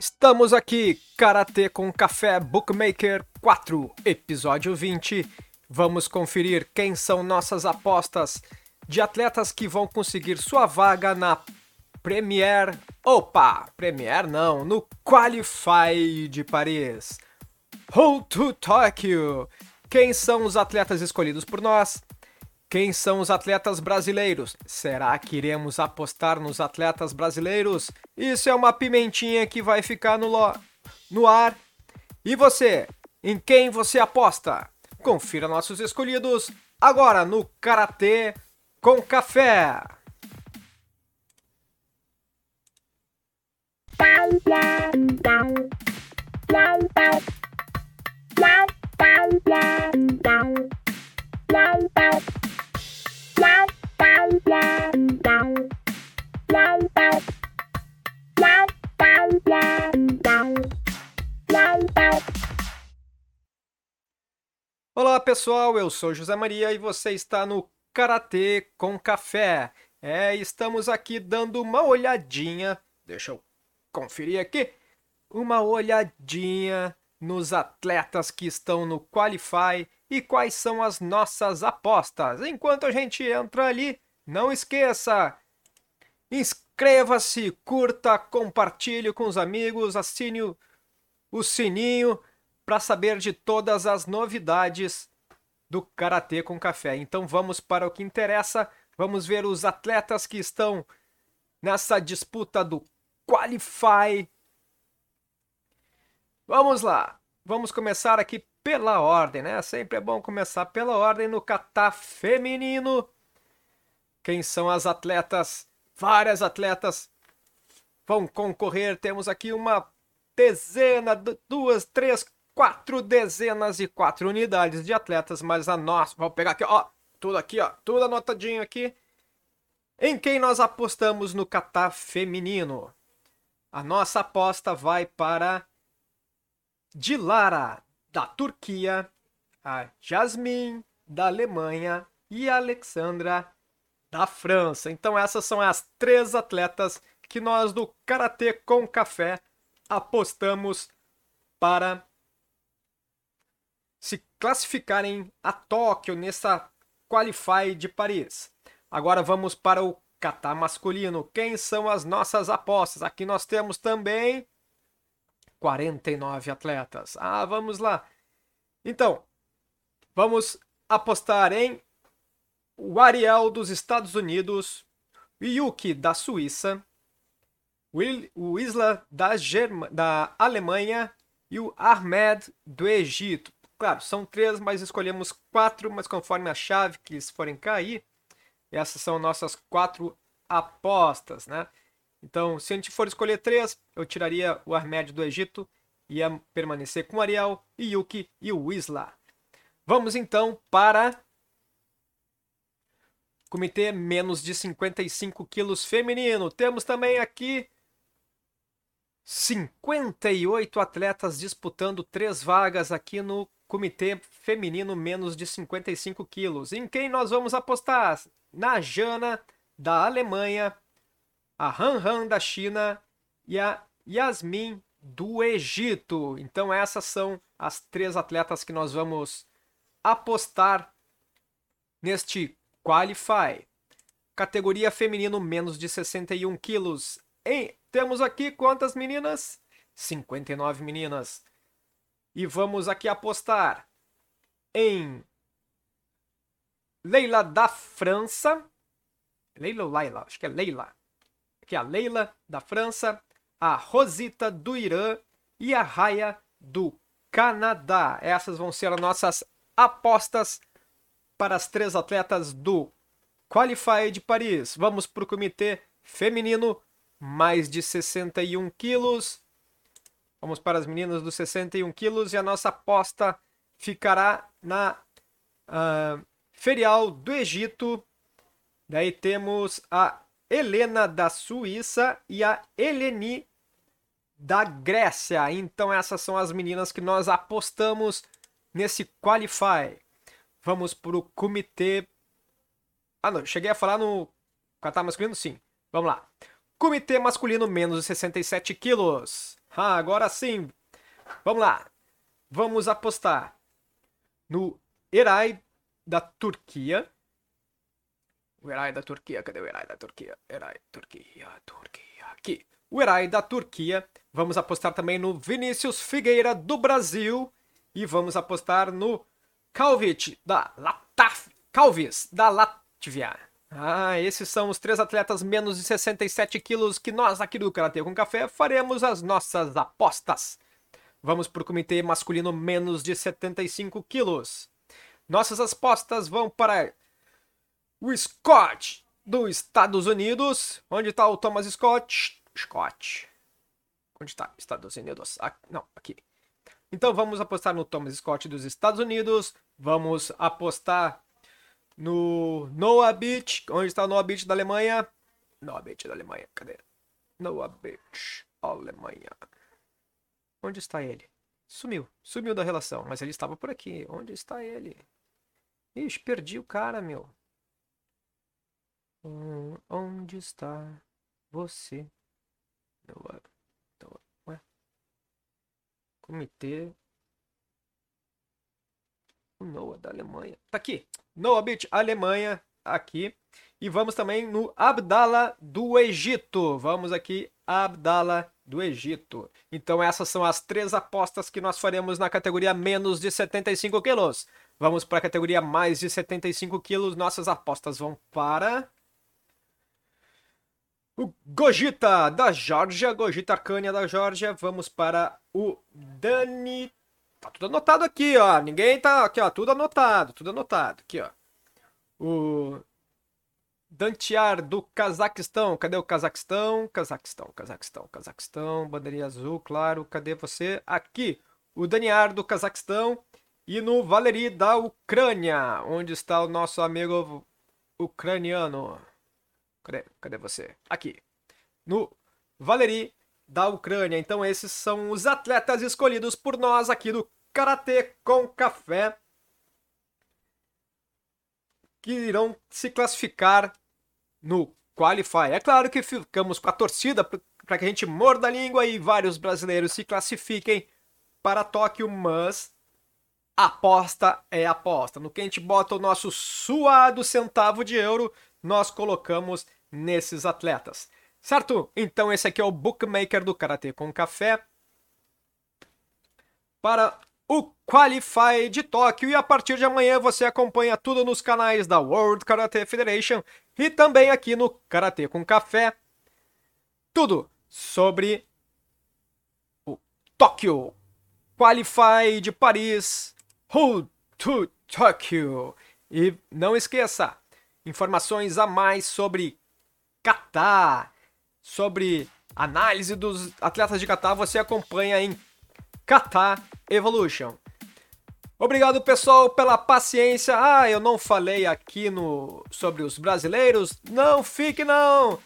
Estamos aqui, Karatê com Café Bookmaker 4, episódio 20. Vamos conferir quem são nossas apostas de atletas que vão conseguir sua vaga na Premier. Opa, Premier não, no Qualify de Paris. Road to Tokyo. Quem são os atletas escolhidos por nós? Quem são os atletas brasileiros? Será que iremos apostar nos atletas brasileiros? Isso é uma pimentinha que vai ficar no, lo... no ar. E você? Em quem você aposta? Confira nossos escolhidos agora no Karatê com Café. Olá pessoal, eu sou José Maria e você está no Karatê com Café. É, estamos aqui dando uma olhadinha, deixa eu conferir aqui, uma olhadinha nos atletas que estão no Qualify e quais são as nossas apostas. Enquanto a gente entra ali, não esqueça, inscreva-se, curta, compartilhe com os amigos, assine o, o sininho para saber de todas as novidades do Karatê com Café. Então vamos para o que interessa, vamos ver os atletas que estão nessa disputa do Qualify. Vamos lá, vamos começar aqui pela ordem, né? Sempre é bom começar pela ordem no kata feminino. Quem são as atletas? Várias atletas vão concorrer. Temos aqui uma dezena, duas, três, quatro dezenas e quatro unidades de atletas, mas a nossa, vou pegar aqui, ó, tudo aqui, ó, tudo anotadinho aqui. Em quem nós apostamos no kata feminino? A nossa aposta vai para Dilara da Turquia, a Jasmine da Alemanha e a Alexandra da França. Então essas são as três atletas que nós do Karatê com Café apostamos para se classificarem a Tóquio nessa Qualify de Paris. Agora vamos para o Catar masculino. Quem são as nossas apostas? Aqui nós temos também 49 atletas. Ah, vamos lá. Então, vamos apostar em o Ariel dos Estados Unidos, o Yuki da Suíça, o Isla da, da Alemanha e o Ahmed do Egito. Claro, são três, mas escolhemos quatro, mas conforme a chave que eles forem cair, essas são nossas quatro apostas, né? Então, se a gente for escolher três, eu tiraria o Armédio do Egito, ia permanecer com Ariel, Yuki e o Isla. Vamos então para Comitê menos de 55 quilos feminino. Temos também aqui 58 atletas disputando três vagas aqui no Comitê Feminino menos de 55 quilos. Em quem nós vamos apostar? Na Jana, da Alemanha, a Han Han da China e a Yasmin do Egito. Então essas são as três atletas que nós vamos apostar neste Qualify. Categoria feminino menos de 61 quilos. Em, temos aqui quantas meninas? 59 meninas. E vamos aqui apostar em Leila da França. Leila ou Laila? Acho que é Leila que é a Leila da França, a Rosita do Irã e a Raya do Canadá. Essas vão ser as nossas apostas para as três atletas do Qualify de Paris. Vamos para o comitê feminino, mais de 61 quilos. Vamos para as meninas dos 61 quilos e a nossa aposta ficará na uh, Ferial do Egito. Daí temos a Helena da Suíça e a Eleni da Grécia. Então essas são as meninas que nós apostamos nesse Qualify. Vamos para o comitê. Ah, não, cheguei a falar no Qatar masculino? Sim. Vamos lá. Comitê masculino menos de 67 quilos. Ah, agora sim. Vamos lá. Vamos apostar no Eray da Turquia. O Eray da Turquia, cadê o Eray da Turquia? Eray, Turquia, Turquia, aqui. O Eray da Turquia. Vamos apostar também no Vinícius Figueira do Brasil. E vamos apostar no Kalvic da Lataf, Calvis da Latvia. Ah, esses são os três atletas menos de 67 quilos que nós aqui do Karatê com Café faremos as nossas apostas. Vamos para o comitê masculino menos de 75 quilos. Nossas apostas vão para o Scott dos Estados Unidos. Onde está o Thomas Scott? Scott. Onde está? Estados Unidos. Ah, não, aqui. Então vamos apostar no Thomas Scott dos Estados Unidos. Vamos apostar no Noah Beach. Onde está o Noah Beach da Alemanha? Noah Beach da Alemanha, cadê? Noah Beach, Alemanha. Onde está ele? Sumiu. Sumiu da relação, mas ele estava por aqui. Onde está ele? Ixi, perdi o cara, meu. Hum, onde está você? Noah. Ué? Comitê. O Noah da Alemanha. Tá aqui. Noah Beach, Alemanha. Aqui. E vamos também no Abdala do Egito. Vamos aqui, Abdala do Egito. Então essas são as três apostas que nós faremos na categoria menos de 75 quilos. Vamos para a categoria mais de 75 quilos. Nossas apostas vão para... O Gogita da Georgia, Gogita Arcânia da Georgia. Vamos para o Dani. Tá tudo anotado aqui, ó. Ninguém tá. Aqui, ó. Tudo anotado, tudo anotado. Aqui, ó. O Dantiar do Cazaquistão. Cadê o Cazaquistão? Cazaquistão, Cazaquistão, Cazaquistão. Bandeirinha azul, claro. Cadê você? Aqui. O Daniar do Cazaquistão. E no Valeri da Ucrânia. Onde está o nosso amigo ucraniano? Cadê? Cadê você? Aqui. No Valeri da Ucrânia. Então esses são os atletas escolhidos por nós aqui do Karatê com Café que irão se classificar no Qualify. É claro que ficamos com a torcida para que a gente morda a língua e vários brasileiros se classifiquem para Tóquio, mas aposta é aposta. No que a gente bota o nosso suado centavo de euro, nós colocamos nesses atletas. Certo? Então esse aqui é o bookmaker do Karatê com Café para o Qualify de Tóquio e a partir de amanhã você acompanha tudo nos canais da World Karate Federation e também aqui no Karatê com Café. Tudo sobre o Tóquio Qualify de Paris Road to Tóquio. E não esqueça, informações a mais sobre Catar, sobre análise dos atletas de Catar, você acompanha em Catar Evolution. Obrigado, pessoal, pela paciência. Ah, eu não falei aqui no sobre os brasileiros. Não fique não.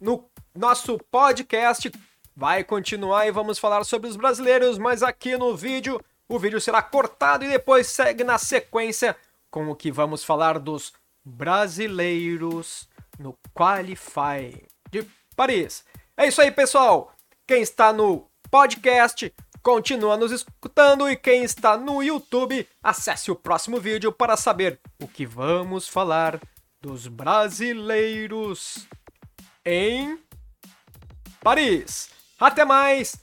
No nosso podcast vai continuar e vamos falar sobre os brasileiros, mas aqui no vídeo o vídeo será cortado e depois segue na sequência com o que vamos falar dos brasileiros no Qualify de Paris. É isso aí, pessoal. Quem está no podcast, continua nos escutando e quem está no YouTube, acesse o próximo vídeo para saber o que vamos falar dos brasileiros em Paris. Até mais.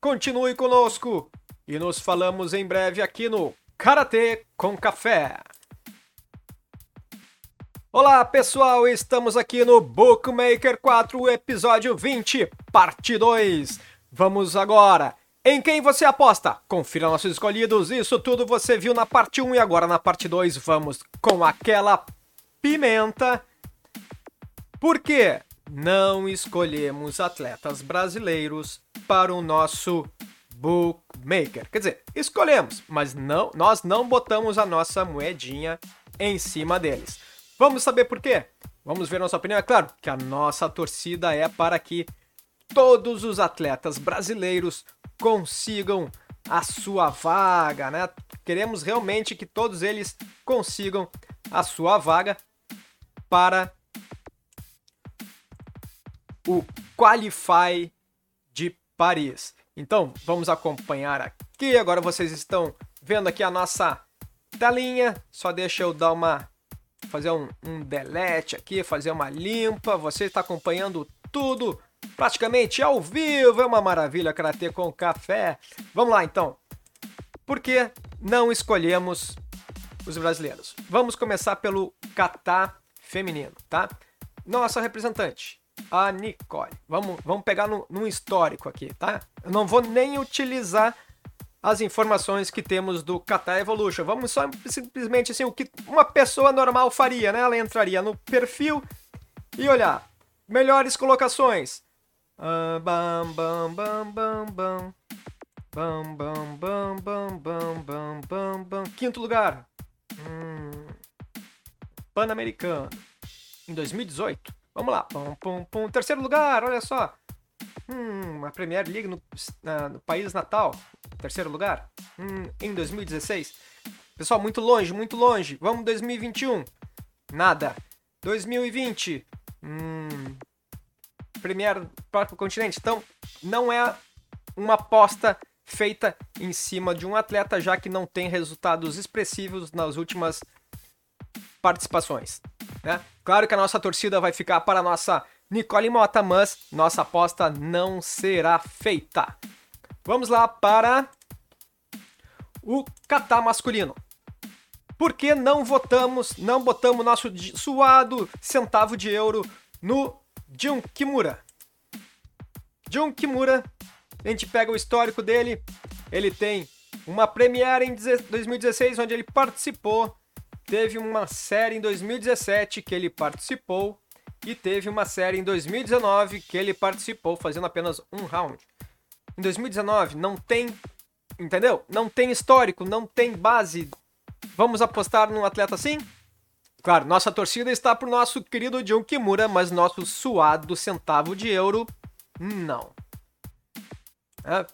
Continue conosco e nos falamos em breve aqui no Karatê com Café. Olá pessoal, estamos aqui no Bookmaker 4, episódio 20, parte 2. Vamos agora. Em quem você aposta? Confira nossos escolhidos. Isso tudo você viu na parte 1 e agora na parte 2 vamos com aquela pimenta. Por que não escolhemos atletas brasileiros para o nosso bookmaker? Quer dizer, escolhemos, mas não, nós não botamos a nossa moedinha em cima deles. Vamos saber por quê? Vamos ver nossa opinião. É claro que a nossa torcida é para que todos os atletas brasileiros consigam a sua vaga, né? Queremos realmente que todos eles consigam a sua vaga para o Qualify de Paris. Então, vamos acompanhar aqui. Agora vocês estão vendo aqui a nossa telinha. Só deixa eu dar uma fazer um, um delete aqui, fazer uma limpa. Você está acompanhando tudo praticamente ao vivo. É uma maravilha Karatê com café. Vamos lá então. Por que não escolhemos os brasileiros? Vamos começar pelo kata feminino, tá? Nossa representante, a Nicole. Vamos, vamos pegar no, num histórico aqui, tá? Eu não vou nem utilizar as informações que temos do Kata Evolution. Vamos só simplesmente assim, o que uma pessoa normal faria, né? Ela entraria no perfil e olhar melhores colocações. Uh, bam, bam, bam, bam, bam. Bam, bam, bam, bam, bam, bam, bam, bam. Quinto lugar. Hum, Pan-Americano. Em 2018. Vamos lá. Pum, pum, pum. Terceiro lugar, olha só. Hum, a Premier League no, na, no país natal. Terceiro lugar. Hum, em 2016. Pessoal, muito longe, muito longe. Vamos 2021. Nada. 2020. Hum, Premier próprio continente. Então, não é uma aposta feita em cima de um atleta, já que não tem resultados expressivos nas últimas participações. Né? Claro que a nossa torcida vai ficar para a nossa Nicole Mota, mas nossa aposta não será feita. Vamos lá para o Catar masculino. Por que não votamos, não botamos nosso suado centavo de euro no Jun Kimura? Jun Kimura, a gente pega o histórico dele, ele tem uma Premiere em 2016 onde ele participou Teve uma série em 2017 que ele participou e teve uma série em 2019 que ele participou fazendo apenas um round. Em 2019 não tem, entendeu? Não tem histórico, não tem base. Vamos apostar num atleta assim? Claro, nossa torcida está pro nosso querido John Kimura, mas nosso suado centavo de euro, não. É.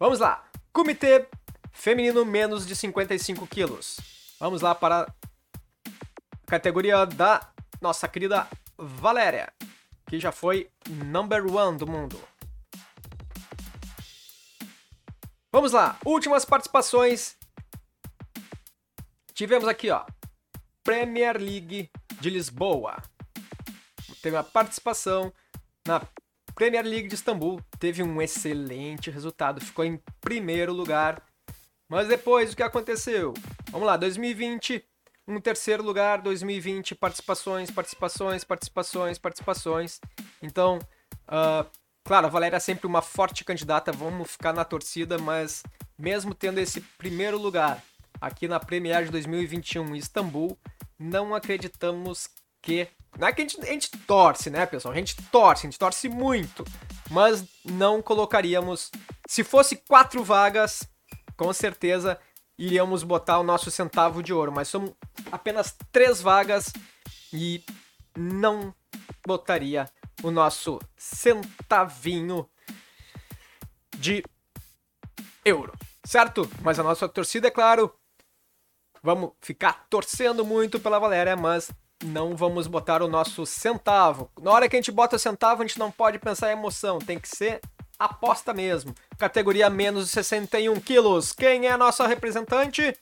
Vamos lá. Comitê feminino menos de 55 quilos. Vamos lá para a categoria da nossa querida Valéria, que já foi number one do mundo. Vamos lá, últimas participações. Tivemos aqui, ó, Premier League de Lisboa. Teve uma participação na Premier League de Istambul. Teve um excelente resultado, ficou em primeiro lugar mas depois, o que aconteceu? Vamos lá, 2020, um terceiro lugar, 2020, participações, participações, participações, participações. Então, uh, claro, a Valéria é sempre uma forte candidata, vamos ficar na torcida, mas mesmo tendo esse primeiro lugar aqui na Premier de 2021 em Istambul, não acreditamos que. Não é que a gente, a gente torce, né, pessoal? A gente torce, a gente torce muito, mas não colocaríamos. Se fosse quatro vagas, com certeza iríamos botar o nosso centavo de ouro, mas são apenas três vagas e não botaria o nosso centavinho de euro, certo? Mas a nossa torcida, é claro, vamos ficar torcendo muito pela Valéria, mas não vamos botar o nosso centavo. Na hora que a gente bota o centavo, a gente não pode pensar em emoção, tem que ser aposta mesmo. Categoria menos de 61 quilos. Quem é a nossa representante?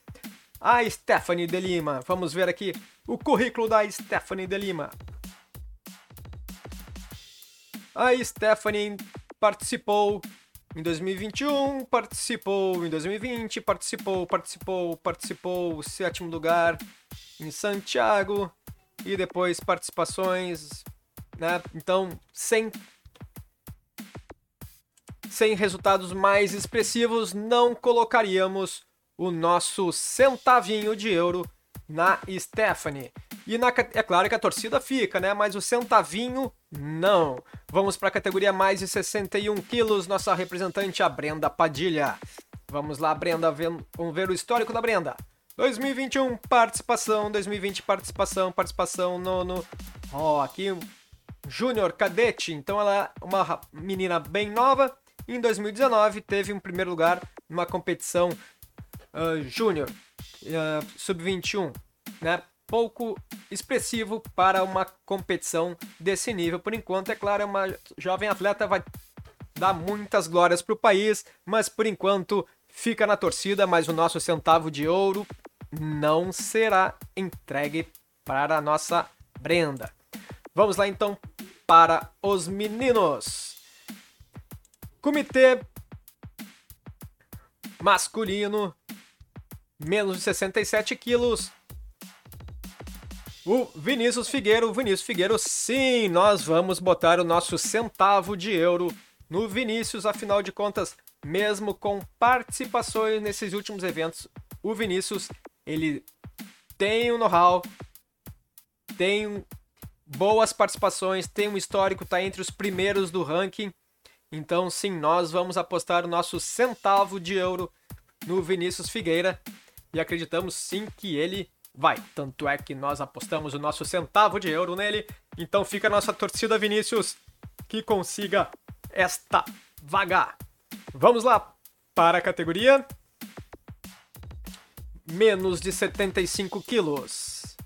A Stephanie de Lima. Vamos ver aqui o currículo da Stephanie de Lima. A Stephanie participou em 2021, participou em 2020, participou, participou, participou, sétimo lugar em Santiago e depois participações, né? Então, sem sem resultados mais expressivos, não colocaríamos o nosso centavinho de euro na Stephanie. E na, é claro que a torcida fica, né? Mas o centavinho, não. Vamos para a categoria mais de 61 quilos, nossa representante, a Brenda Padilha. Vamos lá, Brenda, vamos ver o histórico da Brenda. 2021, participação, 2020, participação, participação no... no... Ó, oh, aqui, Júnior Cadete, então ela é uma menina bem nova, em 2019, teve um primeiro lugar numa competição uh, júnior, uh, sub-21, né? Pouco expressivo para uma competição desse nível. Por enquanto, é claro, uma jovem atleta vai dá muitas glórias para o país, mas por enquanto fica na torcida, mas o nosso centavo de ouro não será entregue para a nossa Brenda. Vamos lá então para os meninos. Comitê masculino, menos de 67 quilos. O Vinícius Figueiro, Vinícius Figueiro, sim, nós vamos botar o nosso centavo de euro no Vinícius, afinal de contas, mesmo com participações nesses últimos eventos, o Vinícius, ele tem um know-how, tem boas participações, tem um histórico, está entre os primeiros do ranking. Então, sim, nós vamos apostar o nosso centavo de euro no Vinícius Figueira e acreditamos sim que ele vai. Tanto é que nós apostamos o nosso centavo de euro nele. Então, fica a nossa torcida, Vinícius, que consiga esta vaga. Vamos lá para a categoria menos de 75 quilos,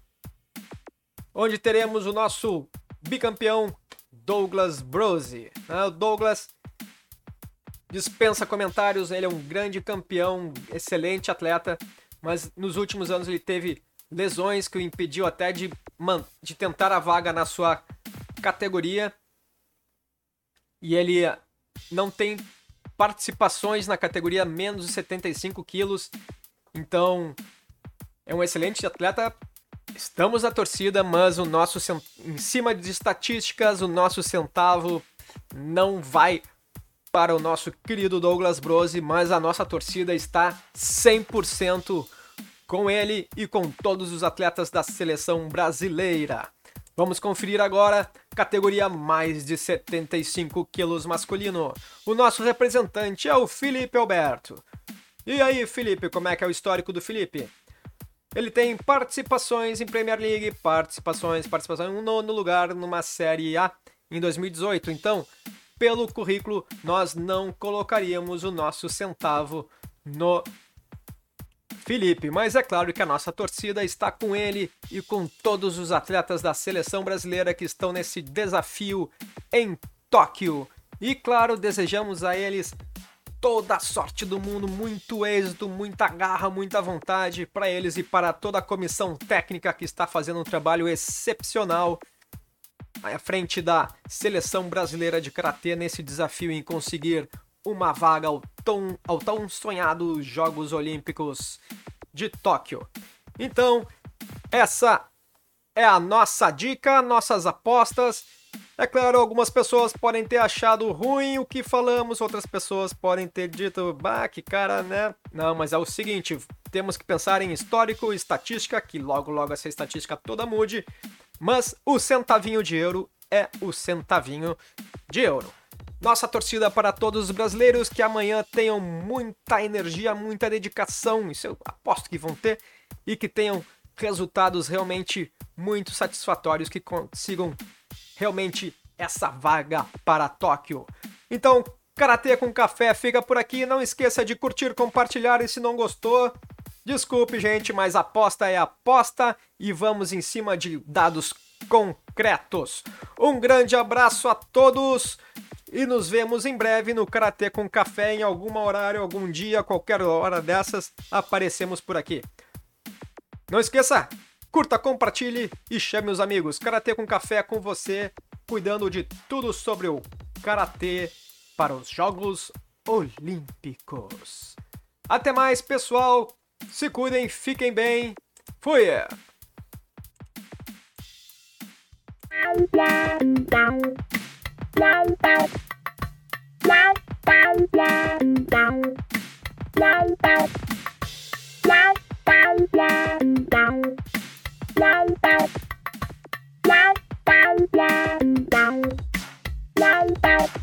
onde teremos o nosso bicampeão Douglas Brose. Né? O Douglas dispensa comentários, ele é um grande campeão, excelente atleta, mas nos últimos anos ele teve lesões que o impediu até de, de tentar a vaga na sua categoria. E ele não tem participações na categoria menos de 75 quilos. Então, é um excelente atleta. Estamos na torcida, mas o nosso em cima de estatísticas, o nosso centavo não vai para o nosso querido Douglas Brose, mas a nossa torcida está 100% com ele e com todos os atletas da seleção brasileira. Vamos conferir agora categoria mais de 75 quilos masculino. O nosso representante é o Felipe Alberto. E aí, Felipe, como é que é o histórico do Felipe? Ele tem participações em Premier League, participações, participações em um nono lugar numa Série A em 2018. Então, pelo currículo, nós não colocaríamos o nosso centavo no Felipe, mas é claro que a nossa torcida está com ele e com todos os atletas da seleção brasileira que estão nesse desafio em Tóquio. E claro, desejamos a eles toda a sorte do mundo, muito êxito, muita garra, muita vontade para eles e para toda a comissão técnica que está fazendo um trabalho excepcional à frente da seleção brasileira de karatê nesse desafio em conseguir uma vaga ao tão, ao tão sonhado Jogos Olímpicos de Tóquio. Então, essa é a nossa dica, nossas apostas. É claro, algumas pessoas podem ter achado ruim o que falamos, outras pessoas podem ter dito, bah, que cara, né? Não, mas é o seguinte, temos que pensar em histórico, estatística, que logo logo essa estatística toda mude, mas o centavinho de euro é o centavinho de euro. Nossa torcida para todos os brasileiros que amanhã tenham muita energia, muita dedicação, isso eu aposto que vão ter, e que tenham resultados realmente muito satisfatórios, que consigam realmente essa vaga para Tóquio. Então, Karatê com Café fica por aqui. Não esqueça de curtir, compartilhar e se não gostou, desculpe, gente, mas aposta é aposta e vamos em cima de dados concretos. Um grande abraço a todos. E nos vemos em breve no Karatê com Café em algum horário, algum dia, qualquer hora dessas, aparecemos por aqui. Não esqueça, curta, compartilhe e chame os amigos. Karatê com Café com você, cuidando de tudo sobre o Karatê para os Jogos Olímpicos. Até mais, pessoal. Se cuidem, fiquem bem. Fui! Wow,